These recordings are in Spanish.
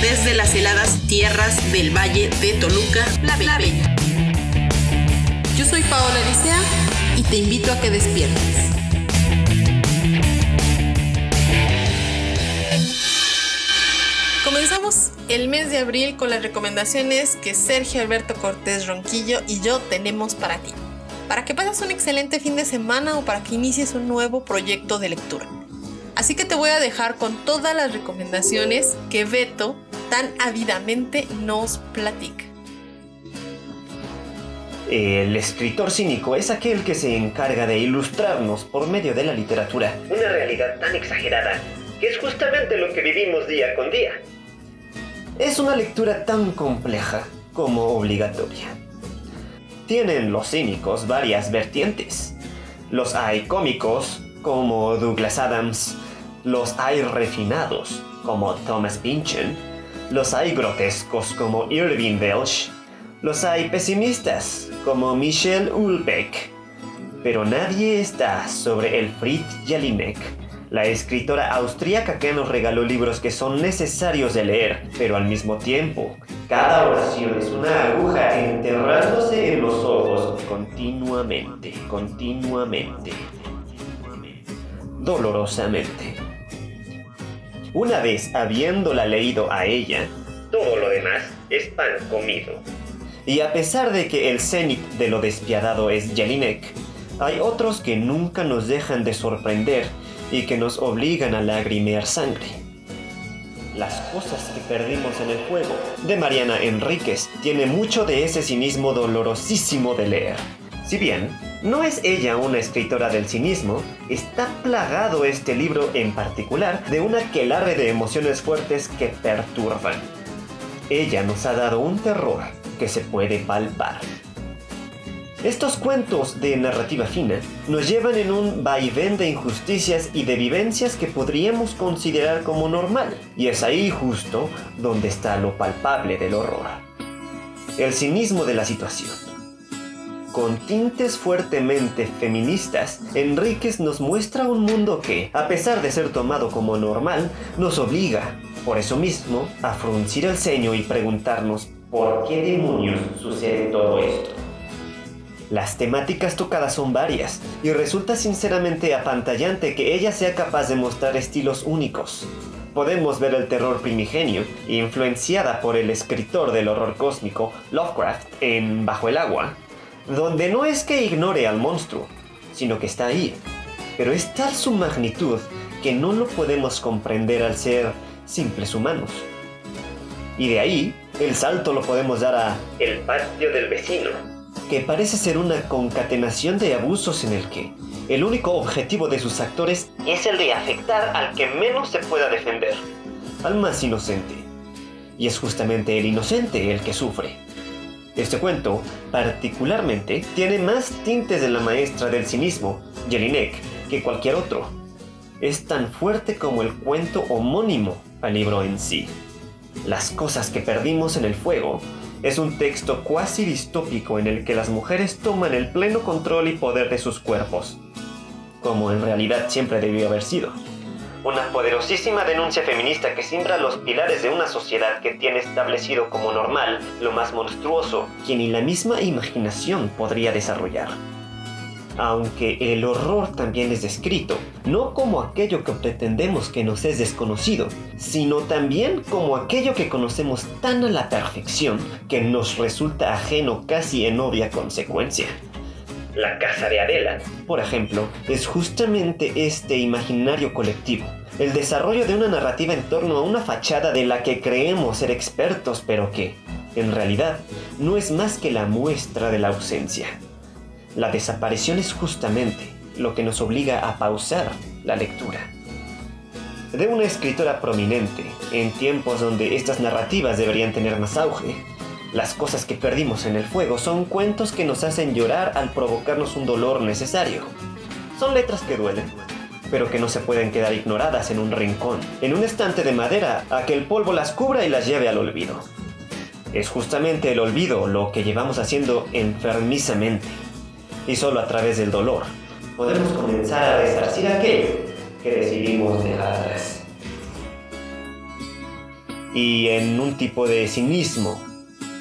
desde las heladas tierras del Valle de Toluca, La Bella. Yo soy Paola Licea y te invito a que despiertes. Comenzamos el mes de abril con las recomendaciones que Sergio Alberto Cortés Ronquillo y yo tenemos para ti para que pases un excelente fin de semana o para que inicies un nuevo proyecto de lectura. Así que te voy a dejar con todas las recomendaciones que Beto tan ávidamente nos platica. El escritor cínico es aquel que se encarga de ilustrarnos por medio de la literatura una realidad tan exagerada que es justamente lo que vivimos día con día. Es una lectura tan compleja como obligatoria tienen los cínicos varias vertientes. Los hay cómicos, como Douglas Adams, los hay refinados, como Thomas Pynchon, los hay grotescos, como Irving Welsh, los hay pesimistas, como Michel Ulbeck, pero nadie está sobre el Fritz Jelinek la escritora austríaca que nos regaló libros que son necesarios de leer, pero al mismo tiempo, cada oración es una aguja enterrándose en los ojos continuamente, continuamente, dolorosamente. Una vez habiéndola leído a ella, todo lo demás es pan comido. Y a pesar de que el cenit de lo despiadado es Jelinek, hay otros que nunca nos dejan de sorprender y que nos obligan a lagrimear sangre. Las cosas que perdimos en el juego de Mariana Enríquez tiene mucho de ese cinismo dolorosísimo de leer. Si bien no es ella una escritora del cinismo, está plagado este libro en particular de una quelarre de emociones fuertes que perturban. Ella nos ha dado un terror que se puede palpar. Estos cuentos de narrativa fina nos llevan en un vaivén de injusticias y de vivencias que podríamos considerar como normal, y es ahí justo donde está lo palpable del horror. El cinismo de la situación. Con tintes fuertemente feministas, Enríquez nos muestra un mundo que, a pesar de ser tomado como normal, nos obliga, por eso mismo, a fruncir el ceño y preguntarnos por qué demonios sucede todo esto. Las temáticas tocadas son varias y resulta sinceramente apantallante que ella sea capaz de mostrar estilos únicos. Podemos ver el terror primigenio, influenciada por el escritor del horror cósmico Lovecraft en Bajo el agua, donde no es que ignore al monstruo, sino que está ahí. Pero es tal su magnitud que no lo podemos comprender al ser simples humanos. Y de ahí, el salto lo podemos dar a El patio del vecino, que parece ser una concatenación de abusos en el que el único objetivo de sus actores es el de afectar al que menos se pueda defender, al más inocente. Y es justamente el inocente el que sufre. Este cuento, particularmente, tiene más tintes de la maestra del cinismo, Jelinek, que cualquier otro. Es tan fuerte como el cuento homónimo al libro en sí. Las cosas que perdimos en el fuego es un texto cuasi distópico en el que las mujeres toman el pleno control y poder de sus cuerpos, como en realidad siempre debió haber sido. Una poderosísima denuncia feminista que simbra los pilares de una sociedad que tiene establecido como normal lo más monstruoso que ni la misma imaginación podría desarrollar aunque el horror también es descrito, no como aquello que pretendemos que nos es desconocido, sino también como aquello que conocemos tan a la perfección que nos resulta ajeno casi en obvia consecuencia. La casa de Adela, por ejemplo, es justamente este imaginario colectivo, el desarrollo de una narrativa en torno a una fachada de la que creemos ser expertos, pero que, en realidad, no es más que la muestra de la ausencia. La desaparición es justamente lo que nos obliga a pausar la lectura. de una escritora prominente, en tiempos donde estas narrativas deberían tener más auge. Las cosas que perdimos en el fuego son cuentos que nos hacen llorar al provocarnos un dolor necesario. Son letras que duelen, pero que no se pueden quedar ignoradas en un rincón, en un estante de madera, a que el polvo las cubra y las lleve al olvido. Es justamente el olvido lo que llevamos haciendo enfermizamente, y solo a través del dolor podemos comenzar a resarcir aquello que decidimos dejar atrás. Y en un tipo de cinismo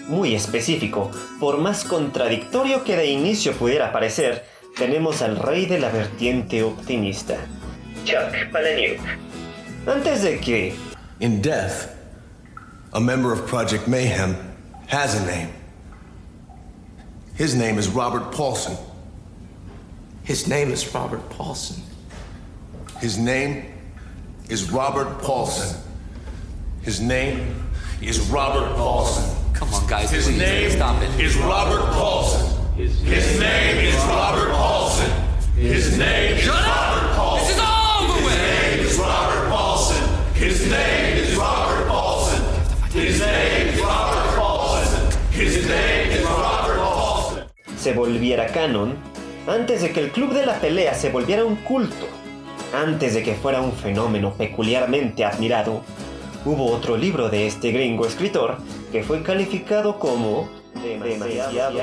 muy específico, por más contradictorio que de inicio pudiera parecer, tenemos al rey de la vertiente optimista, Chuck Palahniuk. Antes de que... In death, a member of Project Mayhem has a name. His name is Robert Paulson. His name is Robert Paulson. His name is Robert Paulson. His name is Robert Paulson. Come on, guys, His please, name stop it. is Robert Paulson. His name is Robert Paulson. His name is Robert Paulson. This is over His with! name is Robert Paulson. His name is Robert Paulson. His name is Robert Paulson. His name is Robert Paulson. se volviera canon, antes de que el club de la pelea se volviera un culto, antes de que fuera un fenómeno peculiarmente admirado, hubo otro libro de este gringo escritor que fue calificado como demasiado.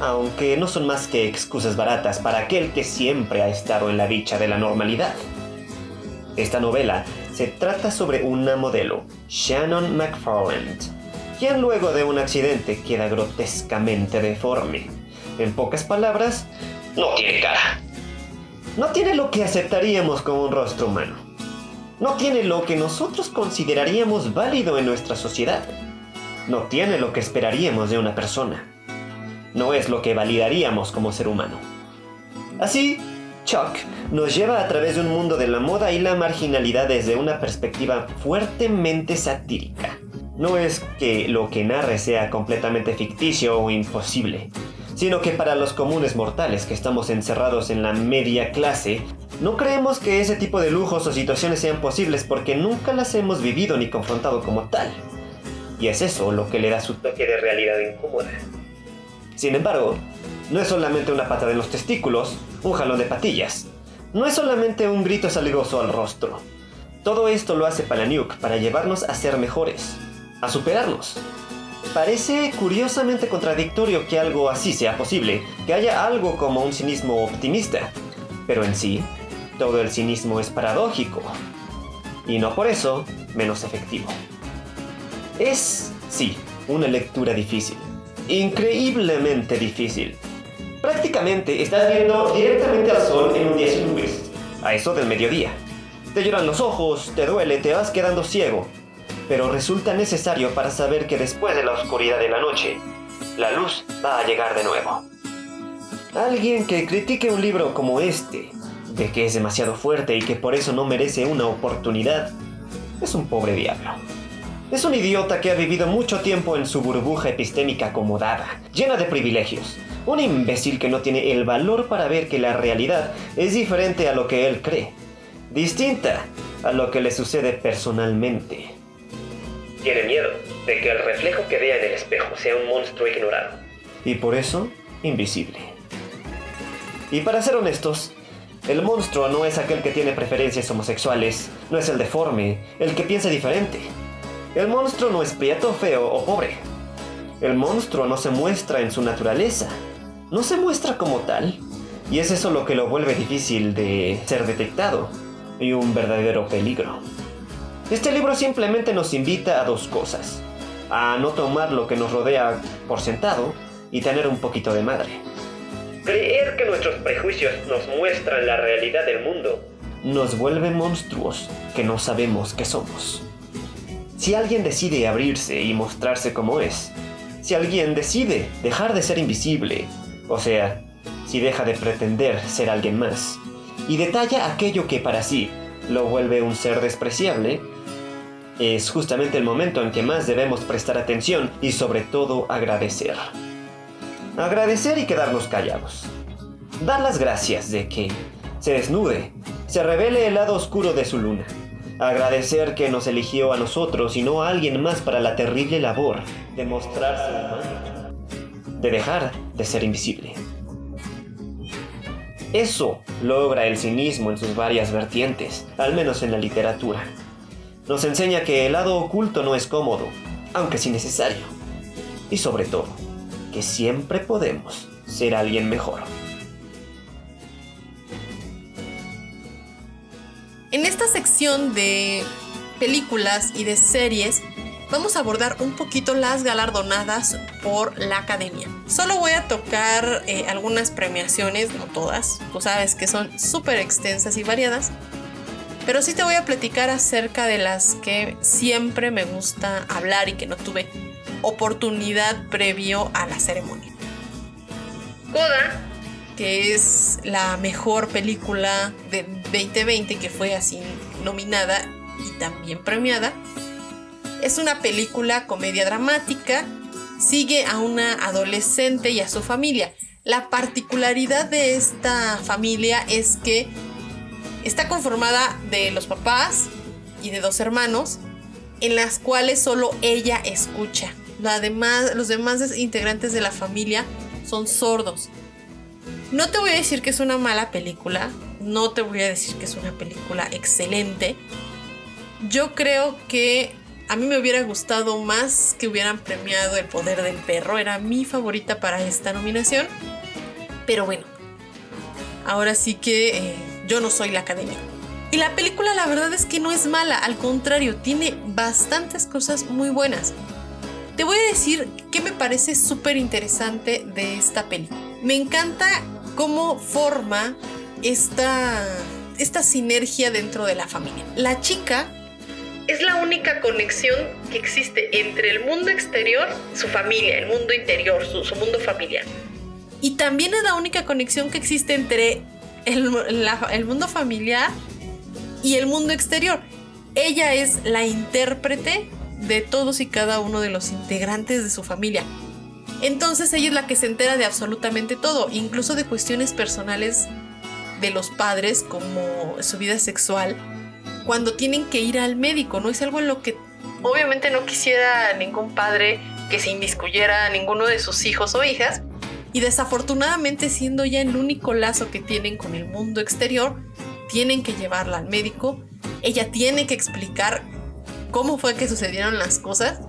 Aunque no son más que excusas baratas para aquel que siempre ha estado en la dicha de la normalidad. Esta novela se trata sobre una modelo, Shannon McFarland, quien luego de un accidente queda grotescamente deforme. En pocas palabras, no tiene cara. No tiene lo que aceptaríamos como un rostro humano. No tiene lo que nosotros consideraríamos válido en nuestra sociedad. No tiene lo que esperaríamos de una persona. No es lo que validaríamos como ser humano. Así, Chuck nos lleva a través de un mundo de la moda y la marginalidad desde una perspectiva fuertemente satírica. No es que lo que narre sea completamente ficticio o imposible, sino que para los comunes mortales que estamos encerrados en la media clase, no creemos que ese tipo de lujos o situaciones sean posibles porque nunca las hemos vivido ni confrontado como tal. Y es eso lo que le da su toque de realidad incómoda. Sin embargo, no es solamente una patada en los testículos, un jalón de patillas. No es solamente un grito saligoso al rostro. Todo esto lo hace Palaniuk para llevarnos a ser mejores, a superarnos. Parece curiosamente contradictorio que algo así sea posible, que haya algo como un cinismo optimista, pero en sí, todo el cinismo es paradójico, y no por eso menos efectivo. Es, sí, una lectura difícil, increíblemente difícil. Prácticamente estás viendo directamente al sol en un día sin nubes, a eso del mediodía. Te lloran los ojos, te duele, te vas quedando ciego, pero resulta necesario para saber que después de la oscuridad de la noche, la luz va a llegar de nuevo. Alguien que critique un libro como este, de que es demasiado fuerte y que por eso no merece una oportunidad, es un pobre diablo. Es un idiota que ha vivido mucho tiempo en su burbuja epistémica acomodada, llena de privilegios. Un imbécil que no tiene el valor para ver que la realidad es diferente a lo que él cree, distinta a lo que le sucede personalmente. Tiene miedo de que el reflejo que vea en el espejo sea un monstruo ignorado. Y por eso, invisible. Y para ser honestos, el monstruo no es aquel que tiene preferencias homosexuales, no es el deforme, el que piensa diferente. El monstruo no es prieto, feo o pobre. El monstruo no se muestra en su naturaleza, no se muestra como tal. Y es eso lo que lo vuelve difícil de ser detectado y un verdadero peligro. Este libro simplemente nos invita a dos cosas. A no tomar lo que nos rodea por sentado y tener un poquito de madre. Creer que nuestros prejuicios nos muestran la realidad del mundo nos vuelve monstruos que no sabemos que somos. Si alguien decide abrirse y mostrarse como es, si alguien decide dejar de ser invisible, o sea, si deja de pretender ser alguien más, y detalla aquello que para sí lo vuelve un ser despreciable, es justamente el momento en que más debemos prestar atención y sobre todo agradecer. Agradecer y quedarnos callados. Dar las gracias de que se desnude, se revele el lado oscuro de su luna. Agradecer que nos eligió a nosotros y no a alguien más para la terrible labor de mostrarse humano, de dejar de ser invisible. Eso logra el cinismo en sus varias vertientes, al menos en la literatura. Nos enseña que el lado oculto no es cómodo, aunque sí necesario. Y sobre todo, que siempre podemos ser alguien mejor. En esta sección de películas y de series vamos a abordar un poquito las galardonadas por la academia. Solo voy a tocar eh, algunas premiaciones, no todas, tú sabes que son súper extensas y variadas, pero sí te voy a platicar acerca de las que siempre me gusta hablar y que no tuve oportunidad previo a la ceremonia. Coda, que es la mejor película de 2020 que fue así nominada y también premiada. Es una película comedia dramática, sigue a una adolescente y a su familia. La particularidad de esta familia es que está conformada de los papás y de dos hermanos, en las cuales solo ella escucha. los demás integrantes de la familia son sordos. No te voy a decir que es una mala película, no te voy a decir que es una película excelente. Yo creo que a mí me hubiera gustado más que hubieran premiado El Poder del Perro, era mi favorita para esta nominación. Pero bueno, ahora sí que eh, yo no soy la academia. Y la película la verdad es que no es mala, al contrario, tiene bastantes cosas muy buenas. Te voy a decir qué me parece súper interesante de esta película. Me encanta cómo forma esta, esta sinergia dentro de la familia. La chica es la única conexión que existe entre el mundo exterior, su familia, el mundo interior, su, su mundo familiar. Y también es la única conexión que existe entre el, mundo familiar y el mundo exterior. Ella es la intérprete de todos y cada uno de los integrantes de su familia. Entonces ella es la que se entera de absolutamente todo, incluso de cuestiones personales de los padres como su vida sexual, cuando tienen que ir al médico, ¿no? Es algo en lo que obviamente no quisiera ningún padre que se inmiscuyera a ninguno de sus hijos o hijas, y desafortunadamente siendo ya el único lazo que tienen con el mundo exterior, tienen que llevarla al médico, ella tiene que explicar cómo fue que sucedieron las cosas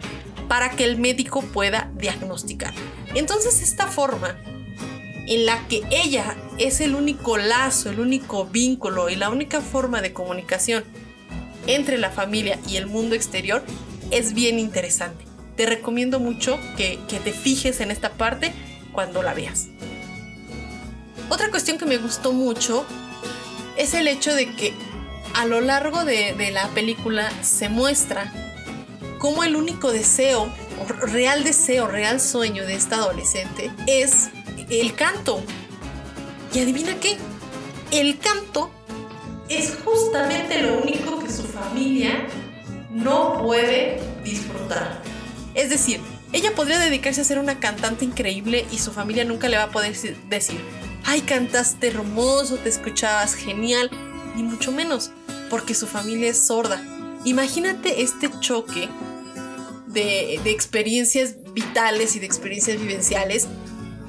para que el médico pueda diagnosticar. Entonces esta forma en la que ella es el único lazo, el único vínculo y la única forma de comunicación entre la familia y el mundo exterior es bien interesante. Te recomiendo mucho que, te fijes en esta parte cuando la veas. Otra cuestión que me gustó mucho es el hecho de que a lo largo de, la película se muestra cómo el único deseo, real deseo, real sueño de esta adolescente es el canto. Y adivina qué, el canto es justamente lo único que su familia no puede disfrutar. Es decir, ella podría dedicarse a ser una cantante increíble y su familia nunca le va a poder decir, ay, cantaste hermoso, te escuchabas genial, ni mucho menos, porque su familia es sorda. Imagínate este choque de, experiencias vitales y de experiencias vivenciales,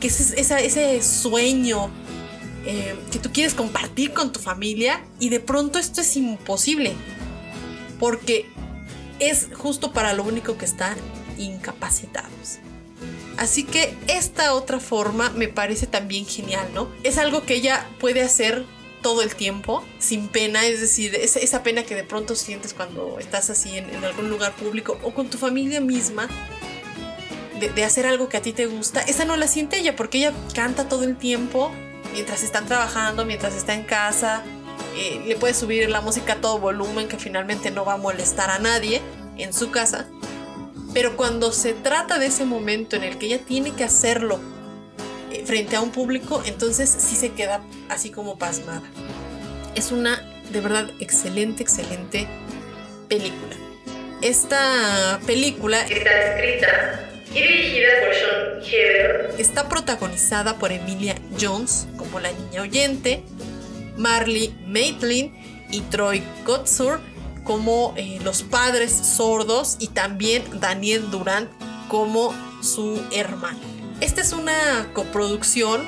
que es ese sueño eh, que tú quieres compartir con tu familia y de pronto esto es imposible, porque es justo para lo único que están incapacitados. Así que esta otra forma me parece también genial, ¿no? Es algo que ella puede hacer todo el tiempo, sin pena, es decir, esa, pena que de pronto sientes cuando estás así en, algún lugar público o con tu familia misma, de, hacer algo que a ti te gusta, esa no la siente ella porque ella canta todo el tiempo mientras están trabajando, mientras está en casa, eh, le puede subir la música a todo volumen que finalmente no va a molestar a nadie en su casa. Pero cuando se trata de ese momento en el que ella tiene que hacerlo frente a un público, entonces sí se queda así como pasmada. Es una de verdad excelente, excelente película. Esta película está escrita y dirigida por Sean Heather. Está protagonizada por Emilia Jones como la niña oyente, Marley Maitland y Troy Kotsur como eh, los padres sordos y también Daniel Durant como su hermano. Esta es una coproducción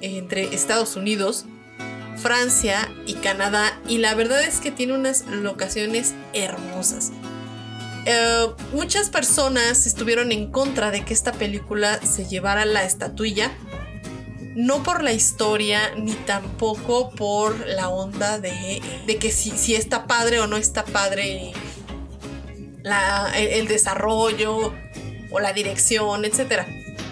entre Estados Unidos, Francia y Canadá y la verdad es que tiene unas locaciones hermosas. Eh, muchas personas estuvieron en contra de que esta película se llevara la estatuilla, no por la historia ni tampoco por la onda de, que si, si, está padre o no está padre el, desarrollo o la dirección, etc.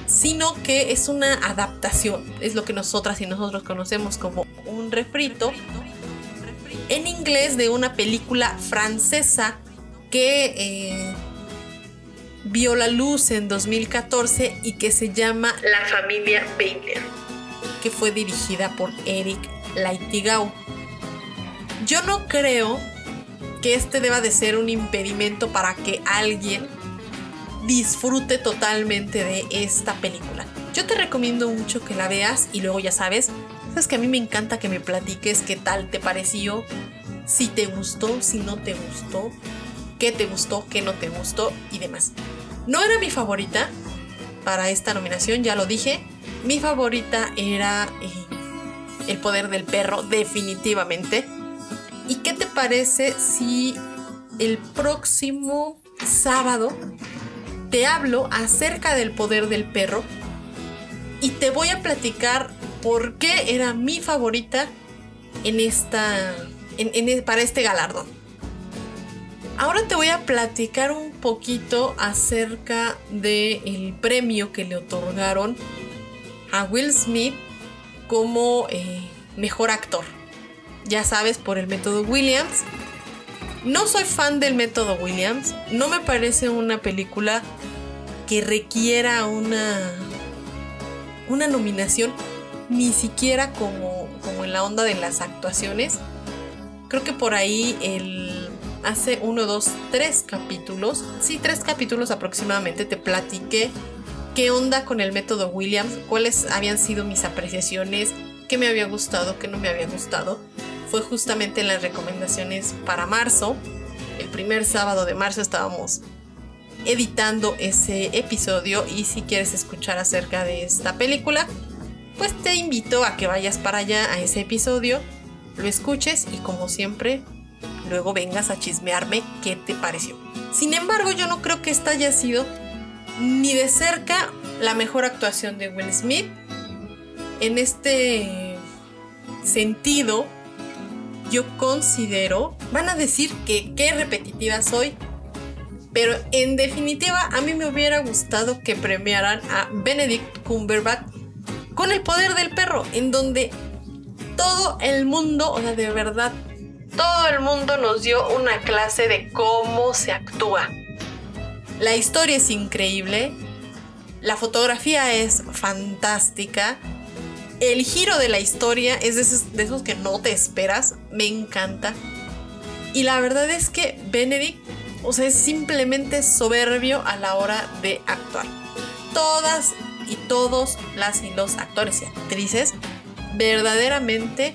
Sino que es una adaptación, es lo que nosotras y nosotros conocemos como un refrito en inglés de una película francesa que eh, vio la luz en 2014 y que se llama La familia Baker, que fue dirigida por Eric Laitigau. Yo no creo que este deba de ser un impedimento para que alguien disfrute totalmente de esta película. Yo te recomiendo mucho que la veas y luego ya sabes, sabes que a mí me encanta que me platiques qué tal te pareció, si te gustó, si no te gustó, qué te gustó, qué no te gustó y demás. No era mi favorita para esta nominación, ya lo dije. Mi favorita era eh, El poder del perro, definitivamente. ¿Y qué te parece si el próximo sábado te hablo acerca del poder del perro y te voy a platicar por qué era mi favorita en esta, para este galardón? Ahora te voy a platicar un poquito acerca del premio que le otorgaron a Will Smith como eh, mejor actor. Ya sabes, por el método Williams. No soy fan del método Williams. No me parece una película que requiera una, una nominación, ni siquiera como, como en la onda de las actuaciones. Creo que por ahí hace uno, dos, tres capítulos, sí, tres capítulos aproximadamente, te platiqué qué onda con el método Williams, cuáles habían sido mis apreciaciones, qué me había gustado, qué no me había gustado. Fue justamente en las recomendaciones para marzo. El primer sábado de marzo estábamos editando ese episodio y si quieres escuchar acerca de esta película, pues te invito a que vayas para allá a ese episodio, lo escuches y como siempre luego vengas a chismearme qué te pareció. Sin embargo, yo no creo que esta haya sido ni de cerca la mejor actuación de Will Smith. En este sentido, yo considero, van a decir que qué repetitiva soy, pero en definitiva a mí me hubiera gustado que premiaran a Benedict Cumberbatch con el poder del perro, en donde todo el mundo, o sea, de verdad, todo el mundo nos dio una clase de cómo se actúa. La historia es increíble, la fotografía es fantástica, el giro de la historia es de esos, que no te esperas, me encanta. Y la verdad es que Benedict, o sea, es simplemente soberbio a la hora de actuar. Todas y todos las y los actores y actrices verdaderamente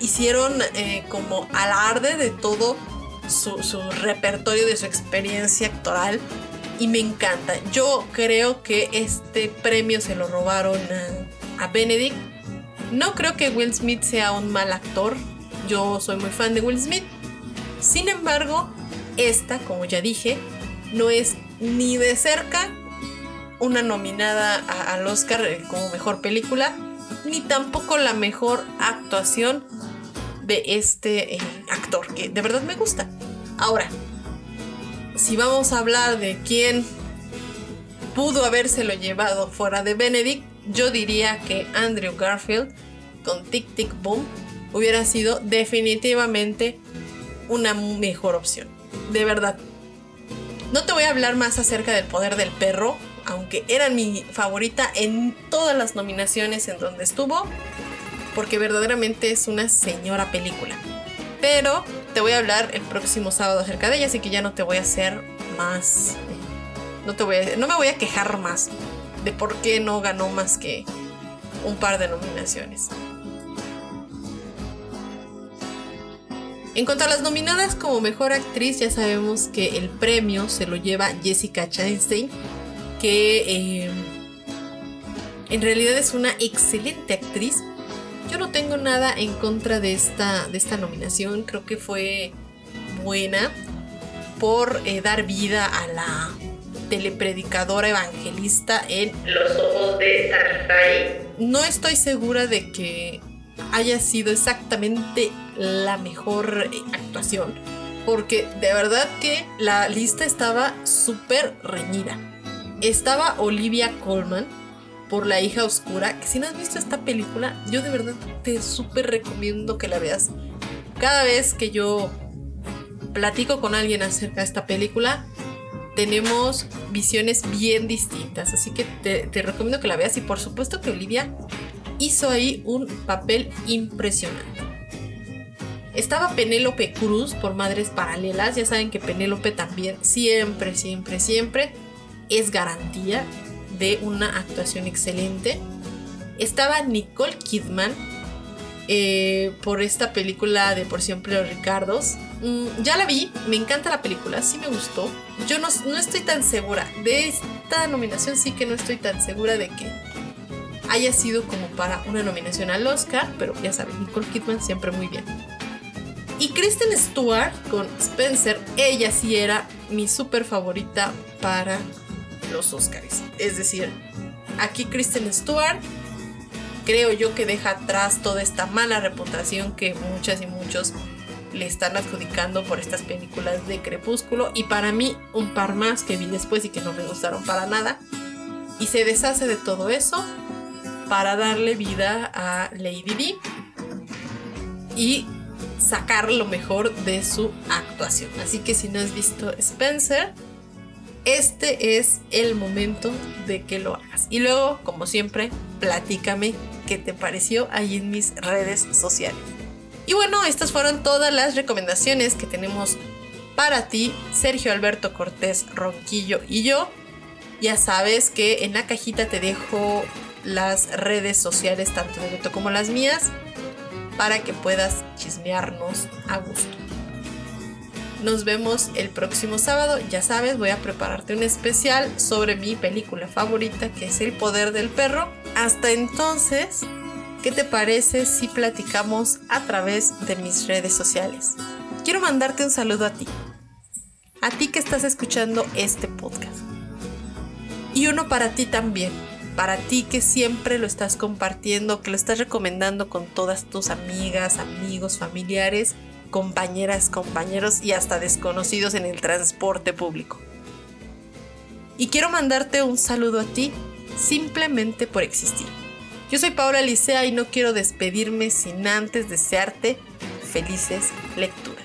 hicieron eh, como alarde de todo su, repertorio, de su experiencia actoral. Y me encanta. Yo creo que este premio se lo robaron a, Benedict. No creo que Will Smith sea un mal actor. Yo soy muy fan de Will Smith. Sin embargo, esta, como ya dije, no es ni de cerca una nominada al Oscar como mejor película, ni tampoco la mejor actuación de este eh, actor, que de verdad me gusta. Ahora, si vamos a hablar de quién pudo habérselo llevado fuera de Benedict, yo diría que Andrew Garfield con Tic Tic Boom hubiera sido definitivamente una mejor opción. De verdad. No te voy a hablar más acerca del poder del perro, aunque era mi favorita en todas las nominaciones en donde estuvo porque verdaderamente es una señora película. Pero te voy a hablar el próximo sábado acerca de ella, así que ya no te voy a hacer más No, te voy no me voy a quejar más de por qué no ganó más que un par de nominaciones. En cuanto a las nominadas como mejor actriz, ya sabemos que el premio se lo lleva Jessica Chastain, que eh, en realidad es una excelente actriz. Yo no tengo nada en contra de esta, de esta nominación, creo que fue buena por eh, dar vida a la telepredicadora evangelista en Los ojos de Sarai. No estoy segura de que haya sido exactamente la mejor eh, actuación, porque de verdad que la lista estaba súper reñida. Estaba Olivia Colman por La hija oscura, que si no has visto esta película, yo de verdad te súper recomiendo que la veas. Cada vez que yo platico con alguien acerca de esta película, tenemos visiones bien distintas. Así que te, recomiendo que la veas. Y por supuesto que Olivia hizo ahí un papel impresionante. Estaba Penélope Cruz por Madres Paralelas. Ya saben que Penélope también siempre, siempre, siempre es garantía de una actuación excelente. Estaba Nicole Kidman eh, por esta película de Por siempre los Ricardos. Mm, ya la vi, me encanta la película, sí me gustó. Yo no, no estoy tan segura de esta nominación, sí que no estoy tan segura de que haya sido como para una nominación al Oscar, pero ya saben, Nicole Kidman siempre muy bien. Y Kristen Stewart con Spencer, ella sí era mi súper favorita para los Oscars. Es decir, aquí Kristen Stewart creo yo que deja atrás toda esta mala reputación que muchas y muchos le están adjudicando por estas películas de Crepúsculo y para mí un par más que vi después y que no me gustaron para nada y se deshace de todo eso para darle vida a Lady D y sacar lo mejor de su actuación. Así que si no has visto Spencer, este es el momento de que lo hagas. Y luego, como siempre, platícame qué te pareció ahí en mis redes sociales. Y bueno, estas fueron todas las recomendaciones que tenemos para ti, Sergio Alberto Cortés Ronquillo y yo. Ya sabes que en la cajita te dejo las redes sociales, tanto de Beto como las mías, para que puedas chismearnos a gusto. Nos vemos el próximo sábado. Ya sabes, voy a prepararte un especial sobre mi película favorita, que es El Poder del Perro. Hasta entonces, ¿qué te parece si platicamos a través de mis redes sociales? Quiero mandarte un saludo a ti. A ti que estás escuchando este podcast. Y uno para ti también. Para ti que siempre lo estás compartiendo, que lo estás recomendando con todas tus amigas, amigos, familiares compañeras, compañeros y hasta desconocidos en el transporte público. Y quiero mandarte un saludo a ti simplemente por existir. Yo soy Paula Licea y no quiero despedirme sin antes desearte felices lecturas.